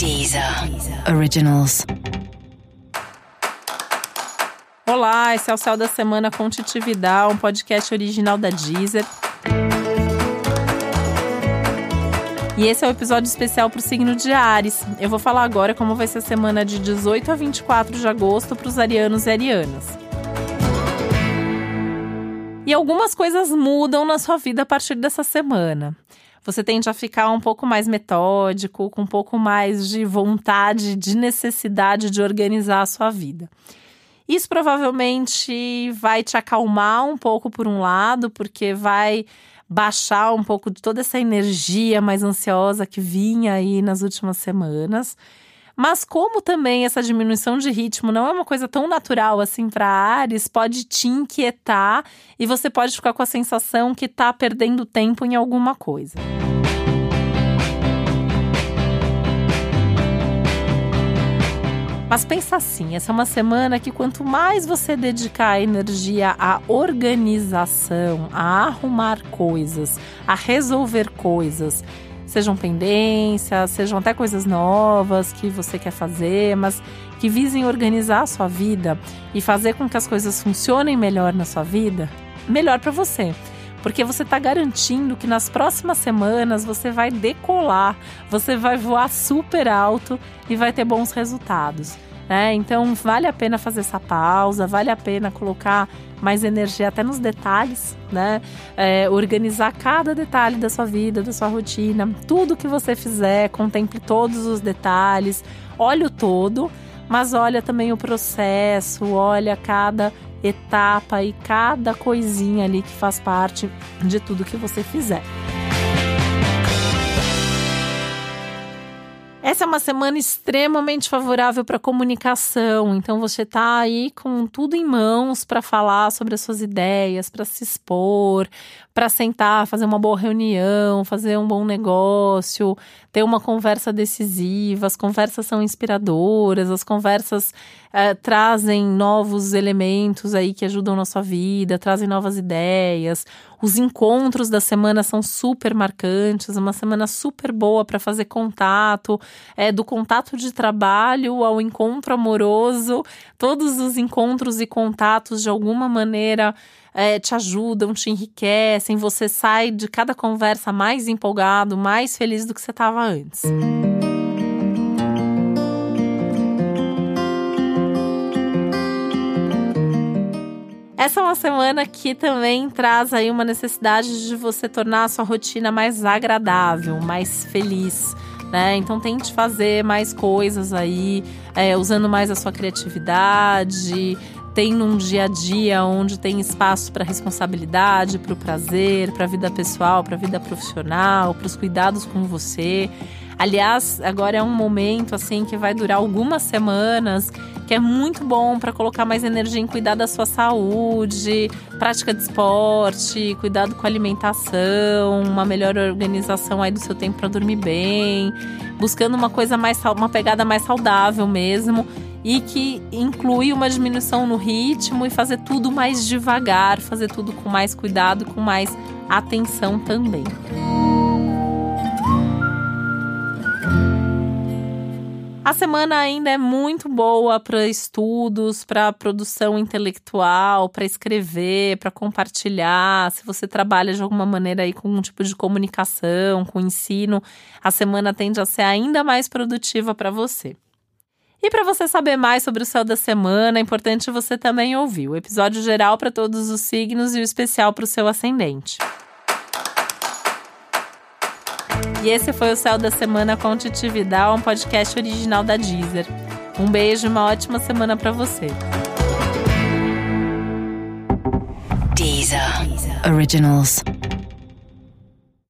Deezer Originals. Olá, esse é o Céu da Semana com Titi Vidal, um podcast original da Deezer. E esse é o um episódio especial para o signo de Ares. Eu vou falar agora como vai ser a semana de 18 a 24 de agosto para os arianos e arianas. E algumas coisas mudam na sua vida a partir dessa semana. Você tende a ficar um pouco mais metódico, com um pouco mais de vontade, de necessidade de organizar a sua vida. Isso provavelmente vai te acalmar um pouco por um lado, porque vai baixar um pouco de toda essa energia mais ansiosa que vinha aí nas últimas semanas. Mas como também essa diminuição de ritmo não é uma coisa tão natural assim para Ares, pode te inquietar e você pode ficar com a sensação que está perdendo tempo em alguma coisa. Mas pensa assim, essa é uma semana que quanto mais você dedicar energia à organização, a arrumar coisas, a resolver coisas, sejam pendências, sejam até coisas novas que você quer fazer, mas que visem organizar a sua vida e fazer com que as coisas funcionem melhor na sua vida, melhor para você. Porque você está garantindo que nas próximas semanas você vai decolar, você vai voar super alto e vai ter bons resultados. Né? Então vale a pena fazer essa pausa, vale a pena colocar mais energia até nos detalhes, né? É, organizar cada detalhe da sua vida, da sua rotina, tudo que você fizer, contemple todos os detalhes, olhe o todo, mas olha também o processo, olha cada etapa e cada coisinha ali que faz parte de tudo que você fizer. Essa é uma semana extremamente favorável para comunicação, então você está aí com tudo em mãos para falar sobre as suas ideias, para se expor, para sentar, fazer uma boa reunião, fazer um bom negócio, ter uma conversa decisiva. As conversas são inspiradoras, as conversas é, trazem novos elementos aí que ajudam na sua vida, trazem novas ideias. Os encontros da semana são super marcantes, uma semana super boa para fazer contato, é do contato de trabalho ao encontro amoroso, todos os encontros e contatos de alguma maneira é, te ajudam, te enriquecem, você sai de cada conversa mais empolgado, mais feliz do que você estava antes. Essa é uma semana que também traz aí uma necessidade de você tornar a sua rotina mais agradável, mais feliz. Né? Então tente fazer mais coisas aí, é, usando mais a sua criatividade, tem num dia a dia onde tem espaço para responsabilidade, para o prazer, para a vida pessoal, para a vida profissional, para os cuidados com você. Aliás, agora é um momento assim que vai durar algumas semanas, que é muito bom para colocar mais energia em cuidar da sua saúde, prática de esporte, cuidado com a alimentação, uma melhor organização aí do seu tempo para dormir bem, buscando uma coisa mais uma pegada mais saudável mesmo e que inclui uma diminuição no ritmo e fazer tudo mais devagar, fazer tudo com mais cuidado, com mais atenção também. A semana ainda é muito boa para estudos, para produção intelectual, para escrever, para compartilhar. Se você trabalha de alguma maneira aí com um tipo de comunicação, com ensino, a semana tende a ser ainda mais produtiva para você. E para você saber mais sobre o céu da semana, é importante você também ouvir o episódio geral para todos os signos e o especial para o seu ascendente. E esse foi o Céu da Semana com Titi Vidal, um podcast original da Deezer. Um beijo e uma ótima semana para você. Deezer. Deezer. Originals.